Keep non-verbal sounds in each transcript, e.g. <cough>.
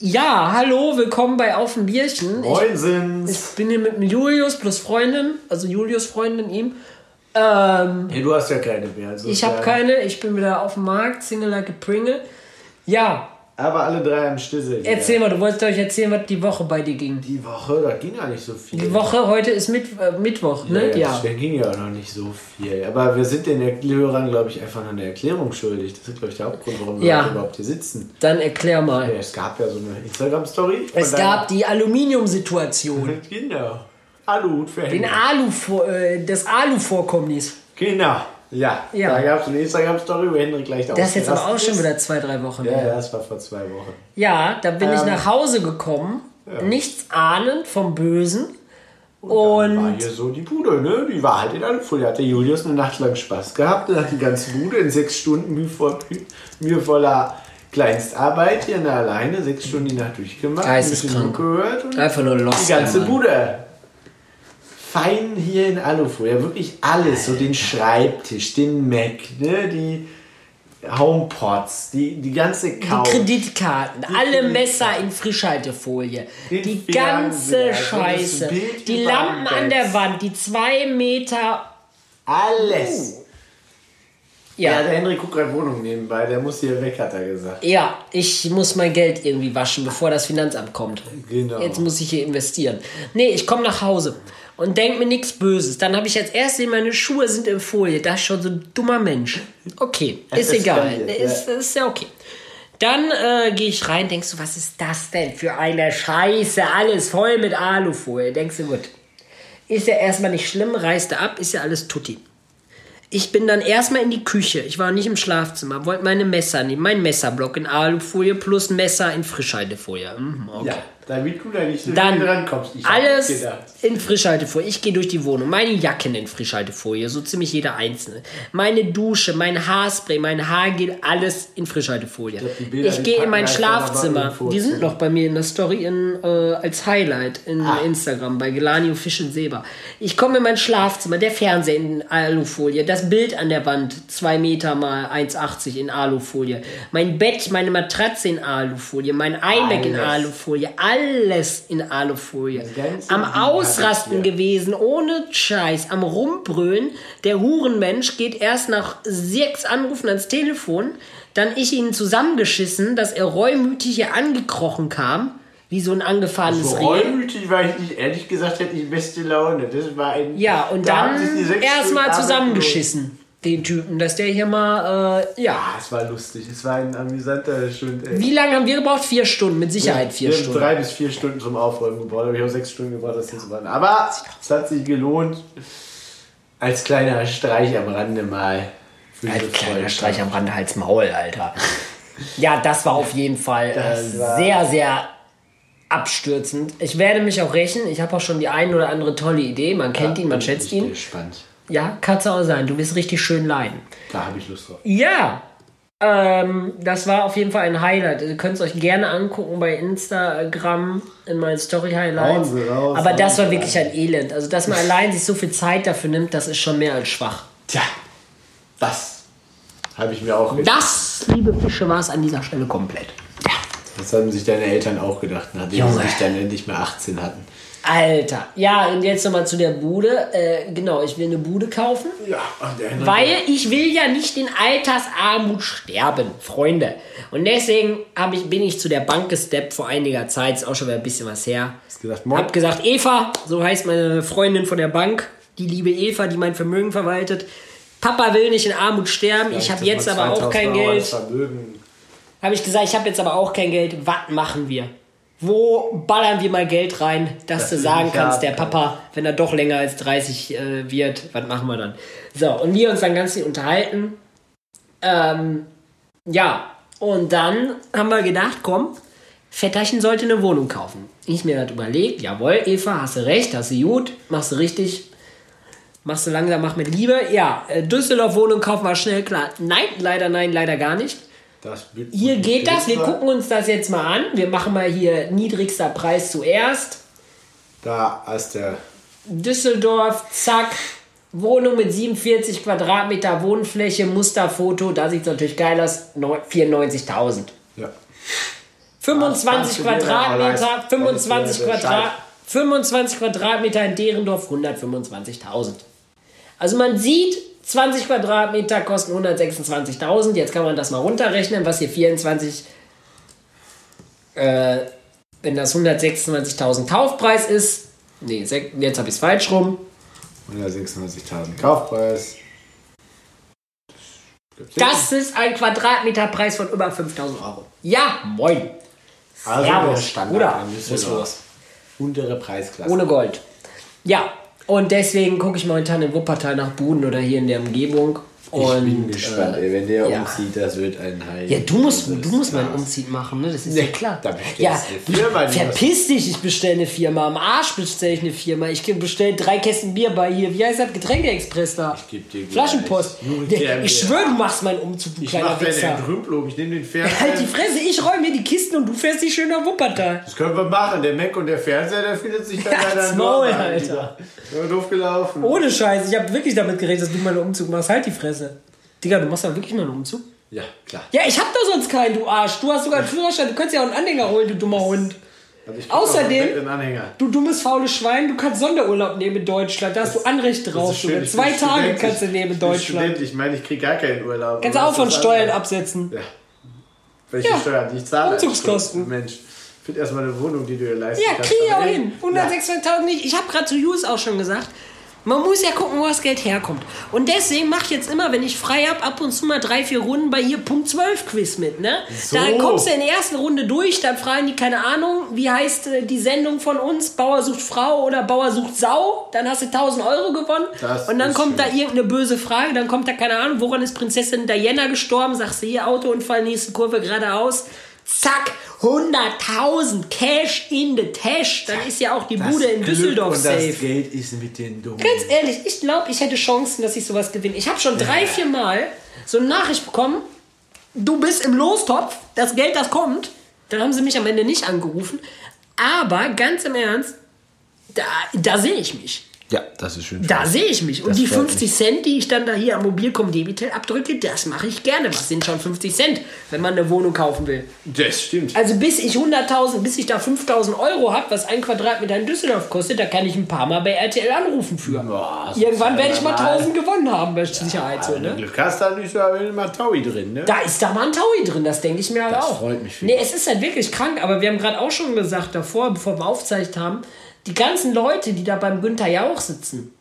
Ja, hallo, willkommen bei Auf dem Bierchen. Moinsens. Ich, ich bin hier mit Julius plus Freundin, also Julius Freundin ihm. Ähm, Hey, du hast ja keine mehr. Also ich habe keine, ich bin wieder auf dem Markt, Single like a Pringle. Ja, Aber alle drei am Stissel. erzähl mal, du wolltest euch erzählen, was die Woche bei dir ging. Die Woche, da ging ja nicht so viel. Die Woche, heute ist Mit, äh, Mittwoch, Ja, ne? ja, Ja. deswegen ging ja auch noch nicht so viel. Aber wir sind den Hörern, glaube ich, einfach noch eine Erklärung schuldig. Das ist, glaube ich, der Hauptgrund, warum wir Ja. heute überhaupt hier sitzen. Dann erklär mal. Ja, es gab ja so eine Instagram-Story. Es gab die Aluminiumsituation. <laughs> Genau. Aluhut für Den. Alu, äh, das Alu-Vorkommnis. Genau. Ja. Ja. Da gab es eine Instagram-Story, wo Hendrik gleich da Das ist jetzt aber auch schon ist. wieder zwei, drei Wochen Ja, ja, das war vor zwei Wochen. Ja, da bin ich Ähm, nach Hause gekommen, nichts ahnend vom Bösen. War Und hier so die Bude, ne? Die war halt in Alufolie. Hatte Julius eine Nacht lang Spaß gehabt. Dann hat die ganze Bude in sechs Stunden mühevoll, mühevoller Kleinstarbeit hier ne, alleine sechs Stunden die Nacht durchgemacht. Ein bisschen Mucke gehört und einfach nur lost. die ganze Mann. Bude. Fein hier in Alufolie. Wirklich alles. So den Schreibtisch, den Mac, ne? Die Homepots, die, die ganze Die Couch. Kreditkarten, alle Kreditkarten. Messer in Frischhaltefolie, Den die ganze Scheiße, die Lampen an der Wand, die zwei Meter. Alles. Ja, Ja, der Henrik guckt gerade Wohnung nebenbei, der muss hier weg, hat er gesagt. ja, ich muss mein Geld irgendwie waschen, bevor das Finanzamt kommt. Genau. Jetzt muss ich hier investieren. Nee, ich komme nach Hause und denk mir nichts Böses. Dann habe ich als erstes meine Schuhe sind in Folie. Das ist schon so ein dummer Mensch. Okay, <laughs> ist egal. Ist, ist ja okay. Dann äh, gehe ich rein, denkst du, was ist das denn für eine Scheiße? Alles voll mit Alufolie. Denkst du, gut. Ist ja erstmal nicht schlimm, reißt du ab, ist ja alles tutti. Ich bin dann erstmal in die Küche. Ich war nicht im Schlafzimmer. Wollte meine Messer nehmen. Mein Messerblock in Alufolie plus Messer in Frischhaltefolie. Mhm, okay. Ja, damit du da nicht so Dann rankommst. Ich alles in Frischhaltefolie. Ich gehe durch die Wohnung. Meine Jacken in Frischhaltefolie, so ziemlich jeder einzelne. Meine Dusche, mein Haarspray, mein Haargel, alles in Frischhaltefolie. Ich die gehe in mein Schlafzimmer. Die sind noch bei mir in der Story in, äh, als Highlight in Ah. Instagram bei Gelanio Fisch und Silber. Ich komme in mein Schlafzimmer, der Fernseher in Alufolie, das Bild an der Wand, 2 Meter mal 1,80 in Alufolie. Mein Bett, meine Matratze in Alufolie, mein iMac in. Alufolie, alles in Alufolie. Am Ausrasten gewesen, ohne Scheiß, am Rumbrüllen. Der Hurenmensch geht erst nach sechs Anrufen ans Telefon, dann ich ihn zusammengeschissen, dass er reumütig hier angekrochen kam, wie so ein angefahrenes So Reh. reumütig war ich nicht. Ehrlich gesagt hätte ich beste Laune. Das war ein. Ja, und da dann erstmal zusammengeschissen, den Typen, dass der hier mal, äh, ja. Ah, es war lustig. Es war ein amüsanter Stund. Ey. Wie lange haben wir gebraucht? Vier Stunden, mit Sicherheit vier wir Stunden. drei bis vier Stunden zum Aufräumen gebraucht. aber Ich habe sechs Stunden gebraucht, das zu machen. Aber es hat sich gelohnt. Als kleiner Streich am Rande mal. Diese kleiner. Streich am Rande, Hals Maul, Alter. Ja, das war auf jeden Fall äh, war- sehr, sehr abstürzend. Ich werde mich auch rächen. Ich habe auch schon die ein oder andere tolle Idee. Man kennt ihn, man Bin schätzt ich ihn. Gespannt. Ja, kann's auch sein. Du wirst richtig schön leiden. Da habe ich Lust drauf. Ja, ähm, das war auf jeden Fall ein Highlight. Ihr könnt es euch gerne angucken bei Instagram in meinen Sie raus, Aber das war wirklich ein Elend. Also, dass man allein sich so viel Zeit dafür nimmt, das ist schon mehr als schwach. Tja, das habe ich mir auch gedacht. Das, liebe Fische, war es an dieser Stelle komplett. Ja. Das haben sich deine Eltern auch gedacht, nachdem Junge. sie sich dann endlich mal 18 hatten. Alter. Ja, und jetzt nochmal zu der Bude. Äh, genau, ich will eine Bude kaufen. Ja, und der Weil ich will ja nicht in Altersarmut sterben, Freunde. Und deswegen ich, bin ich zu der Bank gesteppt vor einiger Zeit, ist auch schon wieder ein bisschen was her. Hast gesagt, Moin. Hab gesagt, Eva, so heißt meine Freundin von der Bank, die liebe Eva, die mein Vermögen verwaltet. Papa will nicht in Armut sterben, ich habe jetzt aber auch kein Geld. Vermögen. Habe ich gesagt, ich habe jetzt aber auch kein Geld. Was machen wir? Wo ballern wir mal Geld rein, dass Das du sagen kannst, der Papa, wenn er doch länger als 30 äh, wird, was machen wir dann? So, und wir uns dann ganz viel unterhalten. Ähm, ja, und dann haben wir gedacht, komm, Vetterchen sollte eine Wohnung kaufen. Ich mir das überlegt, jawohl, Eva, hast du recht, hast du gut, machst du richtig, machst du langsam, mach mit Liebe. Ja, äh, Düsseldorf Wohnung kaufen wir schnell, klar. Nein, leider nein, leider gar nicht. Hier geht das, wir gucken uns das jetzt mal an. Wir machen mal hier niedrigster Preis zuerst. Da ist der. Düsseldorf, zack. Wohnung mit 47 Quadratmeter Wohnfläche, Musterfoto, da sieht es natürlich geil aus, neu- 94.000. Ja. 25 Was kannst du dir da Quadratmeter, leisten? 25 Das ist der Quadrat, 25 Quadratmeter in Derendorf 125.000. Also man sieht, 20 Quadratmeter kosten 126.000. Jetzt kann man das mal runterrechnen, was hier 24, äh, wenn das 126.000 Kaufpreis ist. Nee, jetzt habe ich es falsch rum. 196.000 Kaufpreis. Das ist ein Quadratmeterpreis von über 5.000 Euro. Ja, moin. also Servus, der Standard Bruder. Düsseldorf. los. Untere Preisklasse. Ohne Gold. Ja, und deswegen gucke ich momentan in Wuppertal nach Buden oder hier in der Umgebung. Ich Und, bin gespannt, äh, ey, wenn der ja. umzieht, das wird ein Heil. Ja, du musst, du musst mal einen. Umzug machen, ne? Das ist Nee, ja klar. da bestellst ja, du eine Firma, verpiss dich, ich bestelle eine Firma. Am Arsch bestelle ich eine Firma. Ich bestelle drei Kästen Bier bei hier. Wie heißt das? Getränkeexpress da. Ich geb dir. Flaschenpost. Der- Ich schwöre, du machst meinen Umzug, du Ich kleiner mach mir den Wichser. Rümpelung, ich nehme den Fernseher. Halt die Fresse, ich räume mir die Kisten und du fährst dich schön nach Wuppertal. Das können wir machen. Der Mac und der Fernseher, der findet sich dann Ja, leider nur Maul, Alter. Ja, doof gelaufen. Ohne Scheiß, ich habe wirklich damit gerechnet, dass du mal einen Umzug machst. Halt die Fresse. Digga, du machst da wirklich mal einen Umzug? Ja, klar. Ja, ich hab doch sonst keinen, du Arsch. Du hast sogar einen Führerschein, du kannst ja auch einen Anhänger holen, du dummer Hund. Also ich krieg Außerdem-. Du dummes, faules Schwein, du kannst Sonderurlaub nehmen in Deutschland. Da hast du Anrecht Das drauf. schön, Zwei Tage Student, kannst du nehmen in Deutschland. Student, ich meine, ich kriege gar keinen Urlaub. Kannst du auch von das Steuern absetzen. Ja. Welche Ja. Steuern? Die ich zahle. Umzugskosten. Mensch, find erstmal eine Wohnung, die du dir leisten Ja, kannst. krieg ich auch hin. 126.000 nicht. Ich habe gerade zu Jus auch schon gesagt, man muss ja gucken, wo das Geld herkommt. Und deswegen mache ich jetzt immer, wenn ich frei habe, ab und zu mal drei, vier Runden bei hier Punkt 12 Quiz mit. Ne? So. Da kommst du in der ersten Runde durch, dann fragen die, keine Ahnung, wie heißt äh, die Sendung von uns, Bauer sucht Frau oder Bauer sucht Sau, dann hast du 1000 Euro gewonnen. Das und dann kommt da schön. irgendeine böse Frage, dann kommt da, keine Ahnung, woran ist Prinzessin Diana gestorben, sagst du hier, Autounfall, nächste Kurve geradeaus. Zack, 100.000 Cash in the Tash. Dann ist ja auch die das Bude in Glück Düsseldorf und safe. das Geld ist mit den Dummen. Ganz ehrlich, ich glaube, ich hätte Chancen, dass ich sowas gewinne. Ich habe schon drei, vier Mal so eine Nachricht bekommen, du bist im Lostopf, das Geld, das kommt. Dann haben sie mich am Ende nicht angerufen. Aber ganz im Ernst, da, da sehe ich mich. Ja, das ist schön. Da sehe ich mich. Und Das die freut 50 Cent, die ich dann da hier am Mobilcom Debitel abdrücke, das mache ich gerne. Was sind schon 50 Cent, wenn man eine Wohnung kaufen will? Das stimmt. Also bis ich 100.000, bis ich da 5.000 Euro habe, was ein Quadratmeter in Düsseldorf kostet, da kann ich ein paar Mal bei RTL anrufen für. Boah, das Irgendwann werde ich mal normal. 1000 gewonnen haben, bei Sicherheit so, Wenn du ne? Glück hast, dann ist da immer Taui drin, ne? Da ist da mal ein Taui drin, das denke ich mir halt Das auch. freut mich für Nee, es ist halt wirklich krank, aber wir haben gerade auch schon gesagt davor, bevor wir aufzeichnet haben, die ganzen Leute, die da beim Günther Jauch sitzen.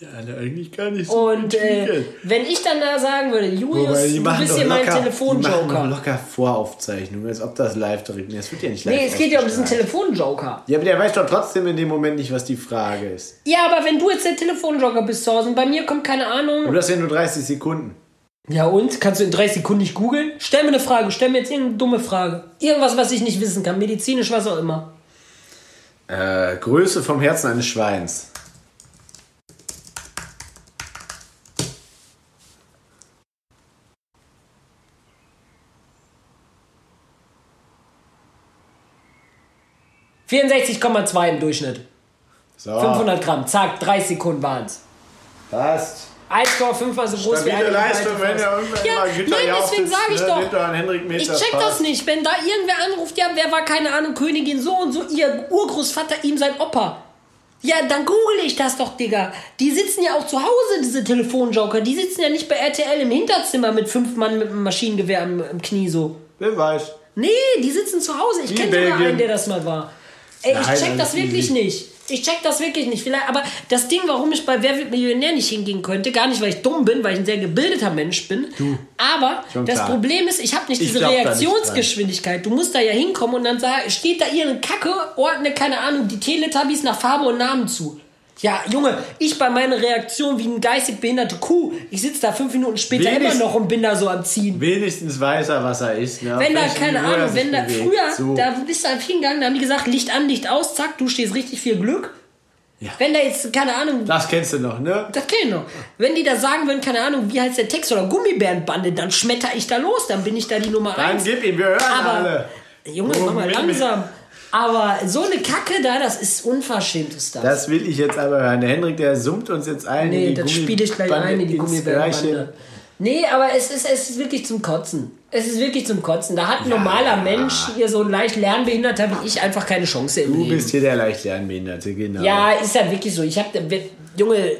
Ja, ne, eigentlich gar nicht so Und äh, wenn ich dann da sagen würde, Julius, Wobei, du bist hier mein Telefonjoker. locker Voraufzeichnungen, als ob das live direkt ist. Das wird ja nicht live Nee, es geht ja um diesen. Telefonjoker. Ja, aber der weiß doch trotzdem in dem Moment nicht, was die Frage ist. Ja, aber wenn du jetzt der Telefonjoker bist zu Hause und bei mir kommt keine Ahnung. Und du hast ja nur 30 Sekunden. Ja und? Kannst du in drei Sekunden nicht googeln? Stell mir eine Frage, stell mir jetzt irgendeine dumme Frage. Irgendwas, was ich nicht wissen kann, medizinisch, was auch immer. Äh, Größe vom Herzen eines Schweins. ...64,2 im Durchschnitt. So, 500 Gramm, zack, 30 Sekunden waren's. passt. 1,5 mal so groß wie eine Leistung, wenn der irgendwann Ja, mal nein, deswegen sage ich doch. Nimmt doch Ich check passt. das nicht. Wenn da irgendwer anruft, ja, wer war, keine Ahnung, Königin so und so, ihr Urgroßvater, ihm sein Opa. Ja, dann google ich das doch, Digga. Die sitzen ja auch zu Hause, diese Telefonjoker. Die sitzen ja nicht bei RTL im Hinterzimmer mit fünf Mann mit einem Maschinengewehr im, im Knie so. Wer weiß. Nee, die sitzen zu Hause. Ich kenne sogar einen, der das mal war. Ey, ich Nein, check alles das wirklich easy. nicht. Ich check das wirklich nicht. Vielleicht, aber das Ding, warum ich bei Wer wird Millionär nicht hingehen könnte, gar nicht, weil ich dumm bin, weil ich ein sehr gebildeter Mensch bin. Aber Schon das klar. Problem ist, ich habe nicht Ich diese Reaktionsgeschwindigkeit. Du musst da ja hinkommen und dann sag, steht da irgendeine Kacke, ordne, keine Ahnung, die Teletubbies nach Farbe und Namen zu. Ja, Junge, ich bei meiner Reaktion wie eine geistig behinderte Kuh. Ich sitze da fünf Minuten später Wenigst- immer noch und bin da so am Ziehen. Wenigstens weiß er, was er ist. Ne? Wenn da, keine er Ahnung, wenn da bewegt. früher, So. da bist du einfach hingegangen, da haben die gesagt, Licht an, Licht aus, zack, du stehst richtig viel Glück. Ja. Wenn da jetzt, keine Ahnung, das, Das kennst du noch, ne? kenn ich noch. Wenn die da sagen würden, keine Ahnung, wie heißt der Text oder Gummibärenbande, dann schmetter ich da los, dann bin ich da die Nummer Dann eins. gib ihm, wir hören Aber, alle. Junge, mach mal langsam. Aber so eine Kacke da, das ist unverschämt, ist das. Das will ich jetzt aber hören. Der Henrik, der summt uns jetzt ein. nee, das spiele ich gleich ein in die. Öhrchen. Nee, aber es ist, es ist wirklich zum Kotzen. Es ist wirklich zum Kotzen. Da hat ein normaler Mensch, hier so ein leicht lernbehinderter wie ich, einfach keine Chance im Du Leben. bist hier der leicht Lernbehinderte, genau. Ja, ist ja wirklich so. Ich hab, Junge,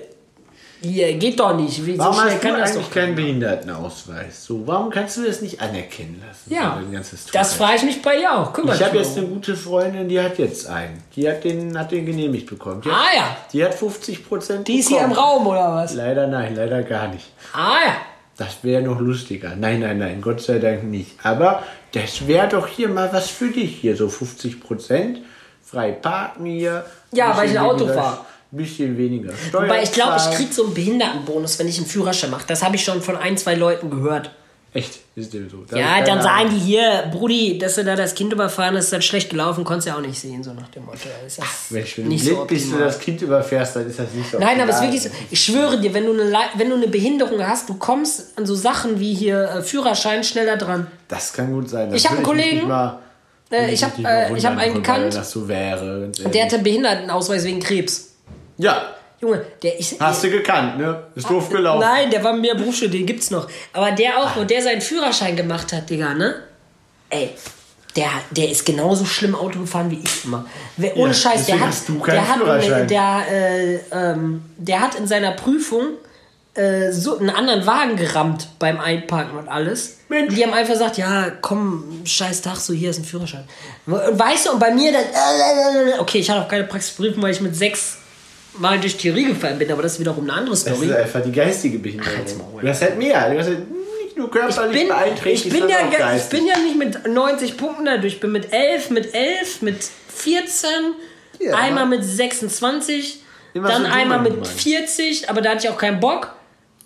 hier geht doch nicht. Wie, so Warum schnell hast du kann das eigentlich doch keinen Behindertenausweis? So, warum kannst du das nicht anerkennen lassen? Ja, So das frage ich mich bei dir auch. Kümmere Ich habe jetzt eine gute Freundin, die hat jetzt einen. Die hat den, hat den genehmigt bekommen. Die, Ah hat, ja, die hat 50 Prozent die ist hier im Raum oder was? Leider nein, leider gar nicht. Ah ja. Das wäre noch lustiger. Nein, nein, nein, Gott sei Dank nicht. Aber das wäre doch hier mal was für dich. Hier so 50 Prozent, frei parken hier. Ja, weil ich ein Auto weniger- fahr. Bisschen weniger Steuern. Wobei ich glaube, ich zahlen. krieg so einen Behindertenbonus, wenn ich einen Führerschein mache. Das habe ich schon von ein, zwei Leuten gehört. Echt, ist dem so. Da Ja, dann sagen die hier, Brudi, dass du da das Kind überfahren hast, ist das schlecht gelaufen, konntest du ja auch nicht sehen, so nach dem Motto. Ist das Mensch, wenn du nicht blind so bist optimal. das Kind überfährst, dann ist das nicht so Nein, aber es ist optimal. wirklich so. Ich schwöre dir, wenn du, eine, wenn du eine Behinderung hast, du kommst an so Sachen wie hier äh, Führerschein schneller dran. Das kann gut sein. Das Ich hab einen Kollegen, mal- Äh, ich habe äh, hab einen gekannt, so wäre. der hatte Behindertenausweis wegen Krebs. Ja, Junge, der ich. hast du gekannt, ne? Ist doof gelaufen. Nein, der war mit mir Berufsschule, den gibt's noch. Aber der auch, wo der seinen Führerschein gemacht hat, Digga, ne? Ey, der, der ist genauso schlimm Auto gefahren wie ich immer. Wer, ohne Ja, Scheiß, der hat, hast du keinen der, hat Führerschein. der, äh, ähm, der hat in seiner Prüfung äh, so einen anderen Wagen gerammt beim Einparken und alles. Mensch. Die haben einfach gesagt, ja, komm, scheiß Tag, so hier ist ein Führerschein. Und weißt du, und bei mir dann, äh, okay, ich hatte auch keine Praxisprüfung, weil ich mit sechs Mal durch Theorie gefallen bin, aber das ist wiederum eine andere Das Story. ist einfach die geistige Behinderung. Ach. Du hast halt mehr. Du hast halt nicht nur körperlich bin, beeinträchtigt, ich, bin ja, auch ge- ich geistig. bin ja nicht mit 90 Punkten dadurch. Ich bin mit 11, mit 11, mit 14, Ja, einmal mit 26, Immer dann so einmal mit Nummern. 40, aber da hatte ich auch keinen Bock.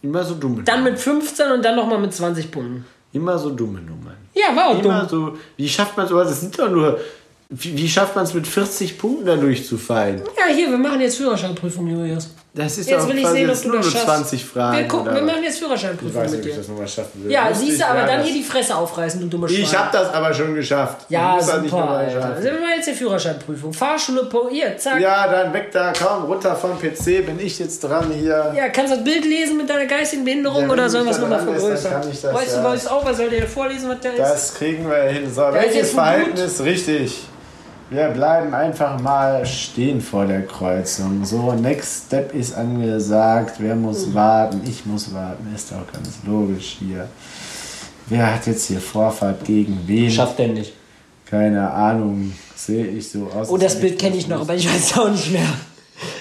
Immer so dumme Dann mit 15 und dann nochmal mit 20 Punkten. Immer so dumme Nummern. Ja, war auch Immer dumm. so. Wie schafft man sowas? Das sind doch nur. Wie, wie schafft man es mit 40 Punkten da durchzufallen? Ja, hier, wir machen jetzt Führerscheinprüfung, Julius. Das ist Jetzt doch will ich sehen, ob jetzt du nur das schaffst. 20 Fragen. Wir gucken, wir machen jetzt ich Führerscheinprüfung weiß nicht, mit ob ich das nochmal schaffen will. Ja, Lustig siehst du, aber dann hier die Fresse aufreißen, du dummer Ich Schwein. hab das aber schon geschafft. Ja, Du nicht super, nochmal Alter. Sind wir jetzt die Führerscheinprüfung? Fahrschule, hier, zack. Ja, dann weg da, komm, runter vom PC, bin ich jetzt dran hier. Ja, kannst du das Bild lesen mit deiner geistigen Behinderung Ja, oder du sollen wir es da nochmal vergrößern? kann ich das, weißt du, ja. weißt du auch, was soll dir vorlesen, was der ist? Das kriegen wir hin. So, ist welches Verhalten ist richtig? Wir bleiben einfach mal stehen vor der Kreuzung. So, Next Step ist angesagt. Wer muss Mhm. warten? Ich muss warten. Ist doch ganz logisch hier. Wer hat jetzt hier Vorfahrt gegen wen? Schafft der nicht. Keine Ahnung. Sehe ich so aus. Oh, das Bild kenne ich noch, aber ich weiß es auch nicht mehr.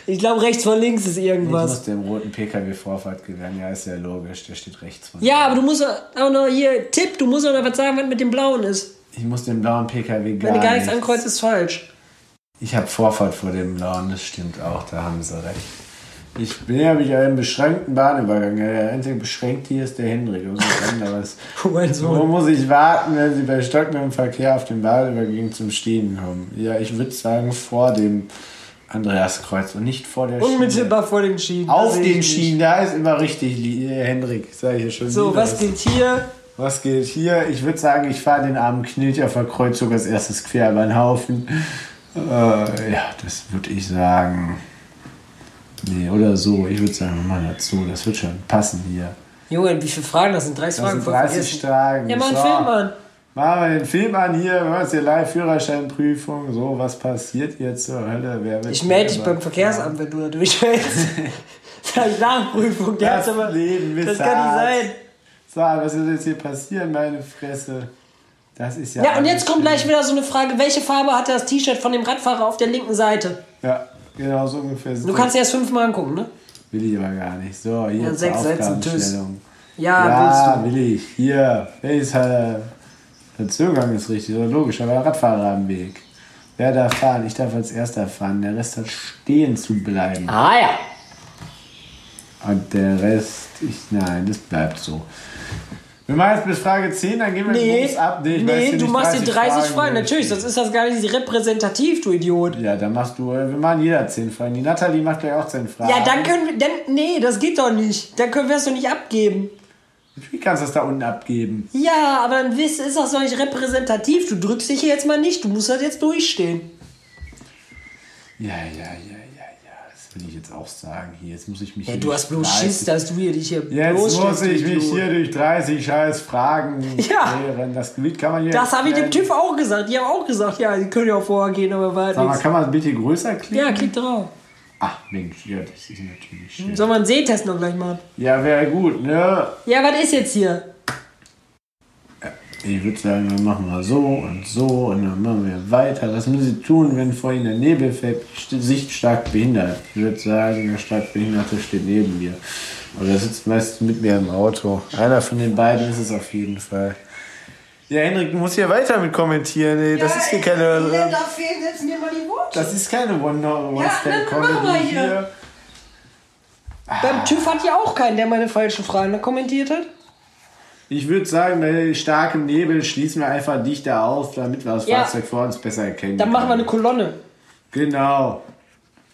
Ich glaube, rechts von links ist Ich irgendwas. muss dem roten PKW Vorfahrt gewähren. Ja, ist ja logisch. Der steht rechts von Ja, aber du musst auch noch hier, Tipp, du musst auch noch was sagen, was mit dem Blauen ist. Ich muss dem blauen PKW gar Wenn du gar nichts ankreuzt, ist falsch. Ich habe Vorfahrt vor dem blauen, das stimmt auch, da haben sie recht. Ich bin ja mit einem beschränkten Bahnübergang. Der einzige beschränkt hier ist der Hendrik. Anderes. <laughs> Mein Wo muss ich warten, wenn Sie bei stockendem Verkehr auf den Bahnübergang zum Stehen kommen? Ja, ich würde sagen vor dem Andreaskreuz und nicht vor der Schiene. Unmittelbar vor den Schienen. Auf Das den. Schienen, da ist immer richtig, äh, Hendrik. Sag ich schon. So, wieder. was gilt hier? Was geht hier? Ich würde sagen, ich fahre den armen Knilch auf der Kreuzung als erstes quer über den Haufen. Äh, ja, das würde ich sagen. Nee, oder so. Ich würde sagen, wir machen das so. Das wird schon passen hier. Junge, wie viele Fragen? Das sind 30 Das Fragen. sind voll 30 vergessen. Fragen. Ja, mach einen So. Film an. Machen wir den Film an hier. Wir machen jetzt hier Live-Führerscheinprüfung. So, was passiert jetzt zur Hölle? Wer wird Ich melde dich beim Verkehrsamt, wenn du da durchfällst. <laughs> Nachprüfung, Das hat's aber. Leben Das kann nicht sein. So, was wird jetzt hier passieren, meine Fresse? Das ist ja. Ja, und jetzt kommt schlimm. gleich wieder so eine Frage: Welche Farbe hatte das T-Shirt von dem Radfahrer auf der linken Seite? Ja, genau so ungefähr. Du kannst dir erst fünfmal angucken, ne? Will ich aber gar nicht. So, hier Ja, sechs Sätze, tschüss. Ja, Ja, willst will ich. Hier. Ist äh, der Zugang ist richtig, oder logisch, aber der Radfahrer am Weg. Wer darf fahren? Ich darf als erster fahren. Der Rest hat stehen zu bleiben. du. Ah ja. Und der Rest, ich, nein, das bleibt so. Wir machen jetzt bis Frage 10, dann gehen wir Nee, Bums ab. nee hier du machst die 30 Fragen. durch. Natürlich, das ist das gar nicht repräsentativ, du Idiot. Ja, dann machst du, äh, wir machen jeder 10 Fragen. Die Nathalie macht gleich auch 10 Fragen. Ja, dann können wir. Dann, nee, das geht doch nicht. Dann können wir es doch nicht abgeben. Wie kannst du das da unten abgeben? Ja, aber dann ist das doch nicht repräsentativ. Du drückst dich hier jetzt mal nicht. Du musst das jetzt durchstehen. Ja, ja, ja, will ich jetzt auch sagen. Hier, jetzt muss ich mich. Ja, hier du hast bloß 30 Schiss, dass du hier dich hier Jetzt muss ich mich hier durch 30 scheiß Fragen <laughs> Ja. klären. Das Gebiet kann man hier. Das habe ich dem. TÜV auch gesagt. Die haben auch gesagt, ja, die können ja auch vorher gehen, aber war halt Sag mal, kann man bitte größer klicken? Ja, klick drauf. Ach Mensch, ja, das ist natürlich schön. Sollen wir einen Sehtest noch gleich machen? Ja, wäre gut, ne? Ja, was ist jetzt hier? Ich würde sagen, dann machen wir so und so und dann machen wir weiter. Was müssen Sie tun, wenn vor Ihnen der Nebel fällt? Sicht stark behindert. Ich würde sagen, der stark Behinderte steht neben mir. Oder sitzt meist mit mir im Auto. Einer von den beiden ist es auf jeden Fall. Ja, Henrik, du musst hier weiter mit kommentieren. Ey. Das ist hier keine. Da fehlen jetzt mir mal die Worte. Das ist keine dann machen wir One-Step-Comedy hier. hier. Beim TÜV hat ja auch keinen, der meine falschen Fragen kommentiert hat. Ich würde sagen, bei starkem Nebel schließen wir einfach dichter auf, damit wir das Ja. Fahrzeug vor uns besser erkennen Dann machen wir eine Kolonne. Genau.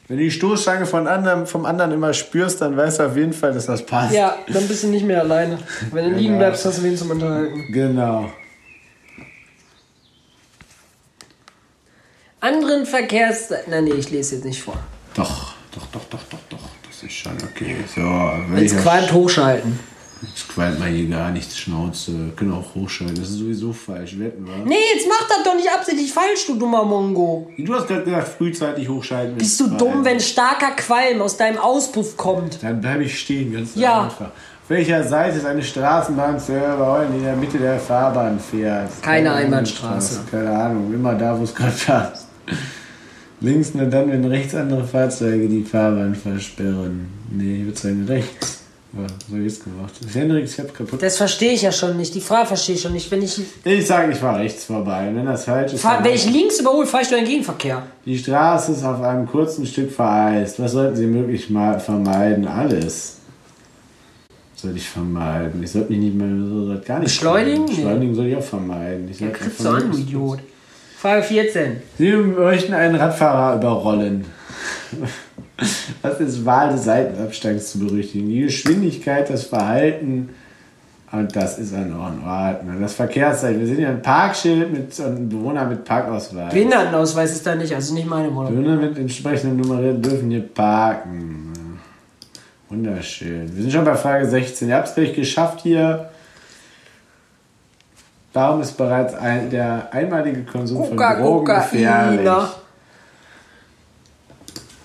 Wenn du die Stoßstange von anderen, vom anderen immer spürst, dann weißt du auf jeden Fall, dass das passt. Ja, dann bist du nicht mehr alleine. Wenn du liegen Genau. bleibst, hast du wen zum Unterhalten. Genau. Anderen Verkehrs... Nein, nee, ich lese jetzt nicht vor. Doch, doch, doch, doch, doch, doch. Das ist schon okay. So, welcher- qualmt, hochschalten. Jetzt qualmt mal hier gar nichts, Schnauze. Können auch hochschalten. Das ist sowieso falsch. Wetten wir? Nee, jetzt mach das doch nicht absichtlich falsch, du dummer Mongo. Du hast gerade gesagt, frühzeitig hochschalten. Bist du dumm, wenn starker Qualm aus deinem Auspuff kommt? Dann bleibe ich stehen, ganz Ja. einfach. Auf welcher Seite ist eine Straßenbahn zu errollen, die in der Mitte der Fahrbahn fährt? Keine Einbahnstraße. Keine Ahnung, immer da, wo es gerade passt. Links nur dann, wenn rechts andere Fahrzeuge die Fahrbahn versperren. Nee, ich würde sagen rechts. Was habe ich jetzt gemacht? Henrik, ich hab kaputt. Das verstehe ich ja schon nicht. Die Frage verstehe ich schon nicht. Wenn ich, Ich sage, ich fahre rechts vorbei. Wenn das falsch ist, fahr, wenn ich links überhole, fahre ich durch den Gegenverkehr. die Straße ist auf einem kurzen Stück vereist. Was sollten Sie möglichst mal vermeiden? Alles. Soll ich vermeiden? Ich sollte mich nicht mehr so gar nicht. Beschleunigen? Beschleunigen soll ich auch vermeiden. Ich Ja, kriegst du an, du Idiot. Frage 14. Sie möchten einen Radfahrer überrollen. <laughs> Was ist Wahl des Seitenabstands zu berücksichtigen? Die Geschwindigkeit, das Verhalten und das ist an Ordnung. Das Verkehrszeichen. Wir sehen hier ein Parkschild mit einem Bewohner mit Parkausweis. Behindertenausweis ist da nicht, also nicht meine Wohnung. Bewohner mit entsprechenden Nummerieren dürfen hier parken. Wunderschön. Wir sind schon bei Frage 16. Ihr habt es gleich geschafft hier. Warum ist bereits ein, der einmalige Konsum von Coca, Drogen gefährlich? Cocaina.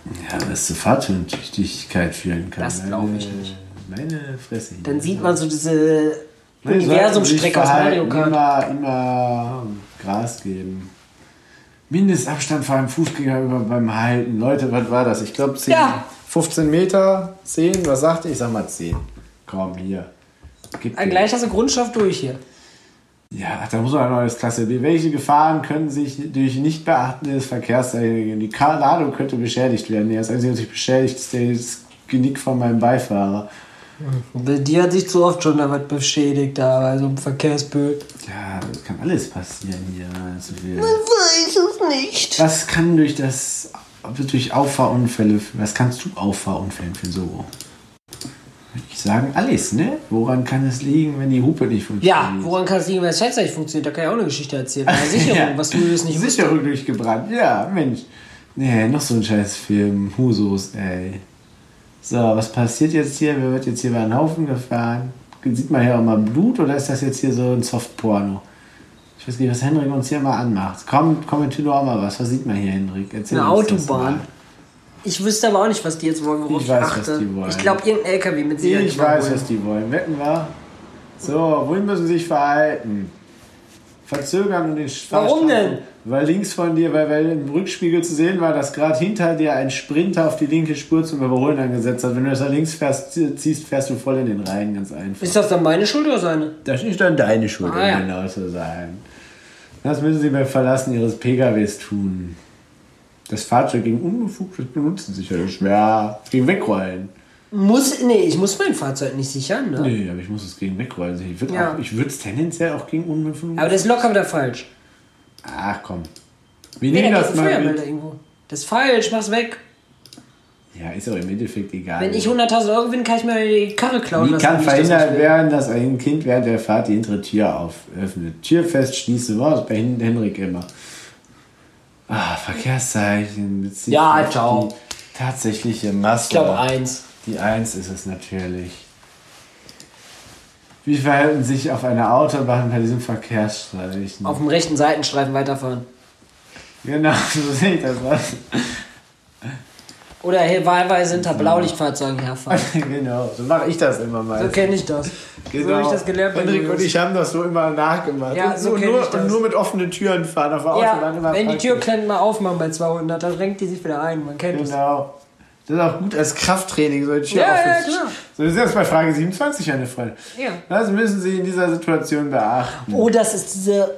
Ja, das zu Fahrtüchtigkeit führen kann. Das glaub ich nicht. Meine Fresse. Dann sieht man so diese Universumstrecke aus Mario Kart. Immer, immer Gras geben. Mindestabstand vor einem Fußgänger über beim Halten. Leute, was war das? Ich glaube 10, Ja. 15 Meter, 10, was sagte ich? Ich sag mal 10. Komm, hier. Gib. Gleich hast du Grundstoff durch hier. Ja, da muss man ein neues Klasse B. Welche Gefahren können sich durch Nichtbeachten des Verkehrs ergeben? Die Ladung könnte beschädigt werden. Ja, das Einzige, was sich beschädigt, ist das Genick von meinem Beifahrer. Bei dir hat sich zu oft schon da was beschädigt, da bei so einem Verkehrsbild. Ja, das kann alles passieren hier. Also wir- weiß es nicht. Was kann durch das durch Auffahrunfälle, was kannst du Auffahrunfällen für so? Sagen, alles, ne? Woran kann es liegen, wenn die Hupe nicht funktioniert? Ja, woran kann es liegen, wenn das Fenster nicht funktioniert? Da kann ich auch eine Geschichte erzählen. Bei der <laughs> Sicherung, Ja. was du das nicht. Sicherung durchgebrannt, ja, Mensch. Nee, noch so ein scheiß Film. Husos, ey. So, was passiert jetzt hier? Wer wird jetzt hier bei einem Haufen gefahren? Sieht man hier auch mal Blut oder ist das jetzt hier so ein Softporno? Ich weiß nicht, was Hendrik uns hier mal anmacht. Komm, kommentier doch auch mal was. Was sieht man hier, Hendrik? Erzähl Eine Autobahn. Ich wüsste aber auch nicht, was die jetzt wollen. worauf Ich weiß, was achte. die wollen. Ich glaube, irgendein LKW mit Sicherheit. Ich weiß, was die wollen. Wetten wir? So, wohin müssen sie sich verhalten? Verzögern und den Warum denn? Weil links von dir, weil, weil im Rückspiegel zu sehen war, dass gerade hinter dir ein Sprinter auf die linke Spur zum Überholen angesetzt hat. Wenn du das nach links fährst, ziehst, fährst du voll in den Reihen, ganz einfach. Ist das dann meine Schuld oder seine? Das ist dann deine Schuld, Ah, ja. um genau zu sein. Das müssen sie beim Verlassen ihres PKWs tun. Das Fahrzeug gegen unbefugtes Benutzen sicherlich schwer. Gegen Wegrollen. Muss, nee, ich muss mein Fahrzeug nicht sichern, ne? Nee, aber ich muss es gegen wegrollen. Ich würde Ja. es tendenziell auch gegen unbefugtes. Aber das ist locker wieder falsch. Ach komm. Wir Nee, nehmen da das mal Feuermelder irgendwo. Das ist falsch, mach's weg. Ja, ist aber im Endeffekt egal. Wenn ich 100.000 Euro gewinne, kann ich mir die Karre klauen. Wie kann verhindert werden, dass ein Kind während der Fahrt die hintere Tür auföffnet? Tür fest schließen. War das bei Hen- Henrik immer. Ah, Verkehrszeichen. bezieht Ja, ciao. die Tatsächliche Masse. Ich glaube eins. Die 1 ist es natürlich. Wie verhalten sich auf einer Autobahn bei diesem Verkehrsstreichen? Auf dem rechten Seitenstreifen weiterfahren. Genau, <laughs> so sehe ich das aus. Oder wahlweise hinter Blaulichtfahrzeugen herfahren. <laughs> genau, so mache ich das immer mal. So kenne ich das. So habe ich das gelernt Genau. Hendrik und ich haben das so immer nachgemacht. Ja, und, so kenn nur, das. nur mit offenen Türen fahren auf der Autobahn Ja, immer wenn die. Türklemmen mal aufmachen bei 200, dann renkt die sich wieder ein. Man kennt es. Genau. Das ist auch gut als Krafttraining, so eine Tür Ja, ja, klar. So, das ist jetzt bei Frage 27 eine Frage. Ja. Das müssen Sie in dieser Situation beachten. Oh, das ist diese,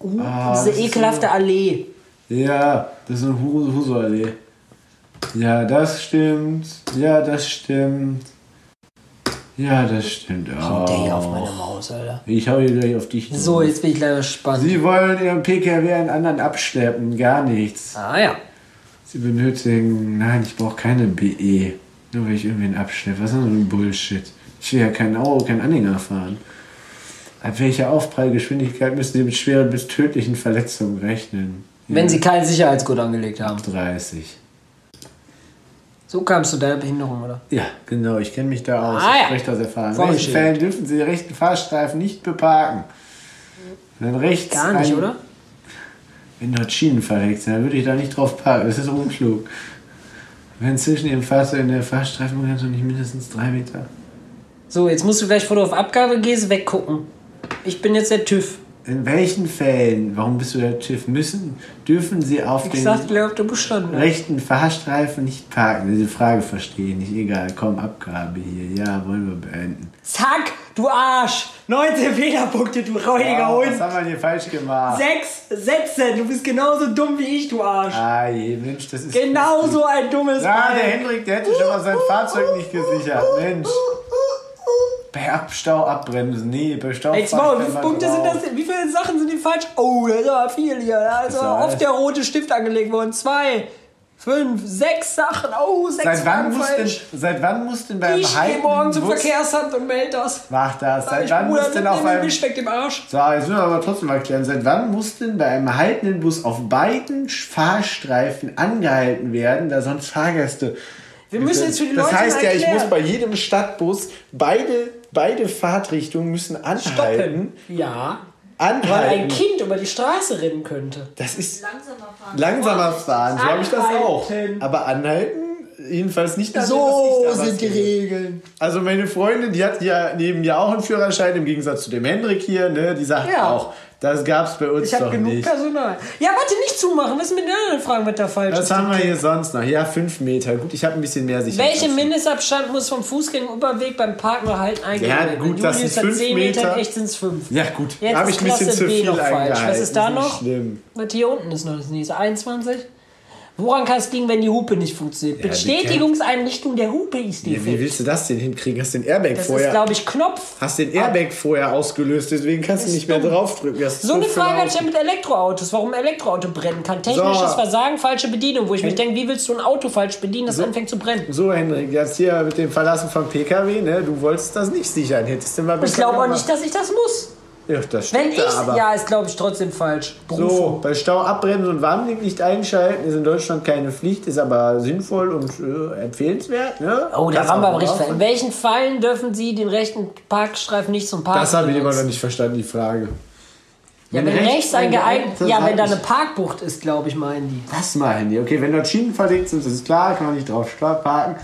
uh, Ah, diese das ist ekelhafte Allee. Ja, das ist eine Hu- Huso-Allee. Ja, das stimmt. Ja, das stimmt. Ja, das stimmt auch. Der hier auf meine Maus, Alter. Ich hau hier gleich auf dich. drauf. So, jetzt bin ich leider gespannt. Sie wollen Ihren PKW einen anderen abschleppen. Gar nichts. Ah ja. Sie benötigen. Nein, ich brauche keine BE. Nur weil ich irgendwen abschleppe. Was ist denn so ein Bullshit? Ich will ja keinen Auto, keinen Anhänger fahren. Ab welcher Aufprallgeschwindigkeit müssen Sie mit schweren bis tödlichen Verletzungen rechnen? Wenn sie kein Sicherheitsgurt angelegt haben. 30. So kamst du deiner Behinderung, oder? Ja, genau, ich kenne mich da aus. Ah, ich ja. spreche das erfahren. In welchen Fällen dürfen Sie den rechten Fahrstreifen nicht beparken? Wenn rechts Gar nicht, ein- oder? Wenn dort Schienen verlegt sind, dann würde ich da nicht drauf parken. Das ist unklug. Wenn zwischen Ihrem Fahrzeug und der Fahrstreifenbegrenzung nicht mindestens drei Meter. So, jetzt musst du gleich, bevor du auf Abgabe gehst, weggucken. Ich bin jetzt der TÜV. In welchen Fällen, warum bist du der TÜV, müssen, dürfen Sie auf Ich den hast. rechten Fahrstreifen nicht parken? Diese Frage verstehe ich nicht. Egal, komm, Abgabe hier. Ja, wollen wir beenden. Zack, du Arsch! 19 Fehlerpunkte, du räudiger was Hund! haben wir hier falsch gemacht? Sechs Sätze, du bist genauso dumm wie ich, du Arsch! Ah, je, Mensch, das ist. Genauso ein dummes Ja, der. Hendrik, der hätte schon mal sein Fahrzeug nicht gesichert. Mensch. Bei Abstau abbremsen. Nee, bei Stau. Mal, ich wie viele Punkte sind drauf. das denn? Wie viele Sachen sind die falsch? Oh, das ist aber viel hier. Da ist aber oft der rote Stift angelegt worden. Zwei, fünf, sechs Sachen. Oh, sechs Seit wann, muss denn, falsch. seit wann muss denn bei einem Ich gehe morgen zum. Verkehrsamt und melde das. Mach das. Seit Ich wann Bruder, muss denn auf einem... Wisch weg dem Arsch. So, jetzt müssen wir aber trotzdem mal klären. Seit wann muss denn bei einem haltenden Bus auf beiden Fahrstreifen angehalten werden, da sonst Fahrgäste... Wir müssen jetzt für die das Leute heißt mal ja, ich muss bei jedem Stadtbus beide, beide Fahrtrichtungen müssen anhalten. Stoppen. Ja. Weil ein Anhalten. Kind über die Straße rennen könnte. Das ist Langsamer fahren. langsamer fahren, so habe ich das auch. Anhalten. Aber anhalten, jedenfalls nicht das, So was da sind die. Regeln. Also meine Freundin, die hat ja neben mir auch einen Führerschein, im Gegensatz zu dem Hendrik hier, ne? Die sagt Ja. auch, das gab's bei uns Ich habe doch genug nicht. Personal. Ja, warte, nicht zumachen. Was ist mit den anderen Fragen, was da falsch Was ist? haben wir hier sonst noch? Ja, fünf Meter. Gut, ich habe ein bisschen mehr Sicherheit. Welchen Mindestabstand muss vom Fußgängerüberweg beim Parken Halten eingehalten Ja, gut, das sind fünf 10 Meter, Meter. echt sind es 5. Ja, gut. Jetzt Habe ich ein bisschen zu B viel eingehalten. Was ist da noch? Schlimm. Was hier unten ist noch das nächste? 21? Woran kann es liegen, wenn die Hupe nicht funktioniert? Ja, Bestätigungseinrichtung der Hupe ist Ja, wie defekt. willst du das denn hinkriegen? Hast den Airbag Das ist, vorher. glaube ich, Knopf. hast den Airbag vorher ausgelöst, deswegen kannst du Ist nicht mehr draufdrücken. Das ist So eine Frage hatte ich ja mit Elektroautos, warum ein Elektroauto brennen kann. Technisches So. Versagen, falsche Bedienung, wo ich mich denke, wie willst du ein Auto falsch bedienen, das anfängt zu brennen? So, Hendrik, jetzt hier mit dem Verlassen vom PKW, ne? Du wolltest das nicht sichern. Hättest du mal Ich glaube auch nicht, dass ich das muss. Ja, das Wenn stimmt ich, aber. ja, ist glaube ich trotzdem falsch. So, Berufung. bei Stau abbremsen und Warnblinklicht einschalten ist in Deutschland keine Pflicht, ist aber sinnvoll und äh, empfehlenswert. Ne? Oh, da waren wir richtig. drauf. In welchen Fallen dürfen Sie den rechten Parkstreifen nicht zum Parken Das habe ich immer noch nicht verstanden, die Frage. Ja, wenn rechts ein geeignetes Ja, wenn da eine Parkbucht ist, glaube ich, meinen die. Was meinen die? Okay, wenn dort Schienen verlegt sind, ist klar, kann man nicht drauf parken.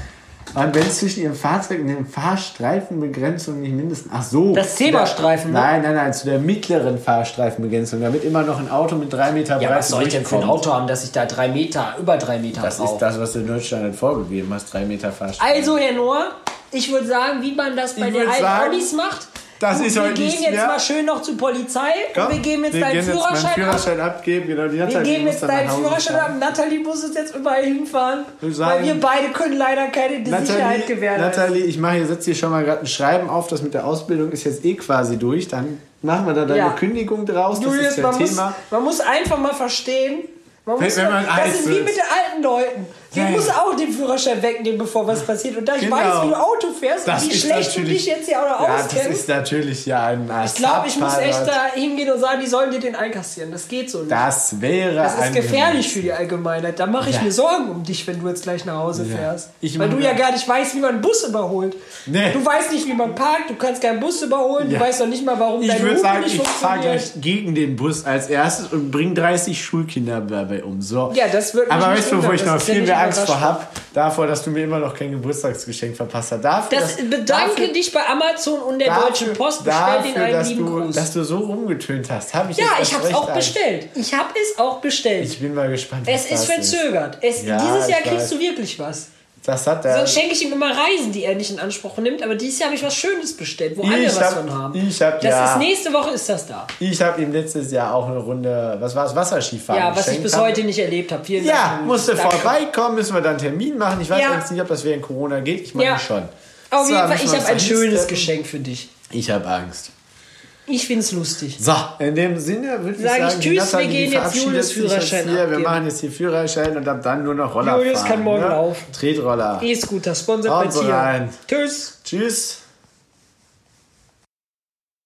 Und wenn zwischen ihrem Fahrzeug und den Fahrstreifenbegrenzungen nicht mindestens. Ach so. Das Zebrastreifen, ne? Nein, nein, nein, zu der mittleren Fahrstreifenbegrenzung, damit immer noch ein Auto mit drei Meter Ja, Breite was soll ich denn für ein. Auto haben, dass ich da drei Meter, über drei Meter Das ist brauche? das, was du in Deutschland halt vorgegeben hast, drei Meter Fahrstreifen. Also, Herr Noah, ich würde sagen, wie man das bei Ich den alten sagen, Audis macht. Das Du, ist wir heute gehen nichts jetzt mehr. mal schön noch zur Polizei Komm, und wir geben jetzt wir deinen gehen jetzt Führerschein ab. Führerschein abgeben. Genau, die Wir Natalie geben muss jetzt deinen Führerschein ab. Nathalie muss uns jetzt überall hinfahren. Wir Weil wir sagen- beide können leider keine Sicherheit Nathalie, gewährleisten. Nathalie, ich mache hier, setze hier schon mal gerade ein Schreiben auf, das mit der Ausbildung ist jetzt eh quasi durch. Dann machen wir da deine Ja. Kündigung draus. Das Julius, ist ja man muss, Thema. man muss einfach mal verstehen. Man Wenn- muss, wenn man alt das ist wie mit den alten Leuten. Ich Ja, muss auch den Führerschein wegnehmen, bevor was passiert. Und da ich Genau. weiß, wie du Auto fährst Das und wie schlecht du dich jetzt hier auch noch Ja, das auskennst. ist natürlich ja ein Ich glaube, ich muss echt da hingehen und sagen, die sollen dir den einkassieren. Das geht so nicht. Das wäre Das ist gefährlich für die Allgemeinheit. Da mache ich Ja. mir Sorgen um dich, wenn du jetzt gleich nach Hause Ja. fährst. Ich Weil du ja gar nicht weißt, wie man einen Bus überholt. Nee. Du weißt nicht, wie man parkt, du kannst keinen Bus überholen, du weißt doch nicht mal, warum Ich deine würde Hupe sagen, nicht ich fahre gleich gegen den Bus als erstes und bringe 30 Schulkinder dabei um. So. Ja, das wird Aber nicht weißt du, wo wundern, ich das noch viel nicht mehr Angst vor habe? Davor, dass du mir immer noch kein Geburtstagsgeschenk verpasst hast. Dafür, Das dass, bedanke dafür, dich bei Amazon und der dafür, Deutschen Post. Bestell den dafür, einen dass lieben du, Gruß. dass du so rumgetönt hast. Hab ich ja, ich habe es auch Angst. bestellt. Ich habe es auch bestellt. Ich bin mal gespannt. es was ist verzögert. Es, Ja, dieses Jahr kriegst weiß. du wirklich was. Das hat der. Sonst schenke ich ihm immer Reisen, die er nicht in Anspruch nimmt. Aber dieses Jahr habe ich was Schönes bestellt, wo alle Ich was hab- von haben. ich hab, das ja. ist nächste Woche ist das da. Ich habe ihm letztes Jahr auch eine Runde, was war es, Wasserskifahren Ja, was ich bis heute nicht erlebt habe. Vielen Ja, Dank. musste Danke. vorbeikommen, müssen wir dann einen Termin machen. Ich weiß Ja. jetzt nicht, ob das während Corona geht. Ich meine Ja. schon. Auf So, jeden Fall, ich habe ein schönes. Geschenk für dich. Ich habe Angst. Ich finde es lustig. So, in dem Sinne würde ich Sag ich sagen, die tschüss, wir die gehen jetzt Julius jetzt Führerschein hier. Wir machen jetzt hier Führerschein und ab dann nur noch Roller Julius fahren. kann morgen ne? laufen. Tretroller. E-Scooter, sponsert Haut bei Tier. Tschüss. Tschüss.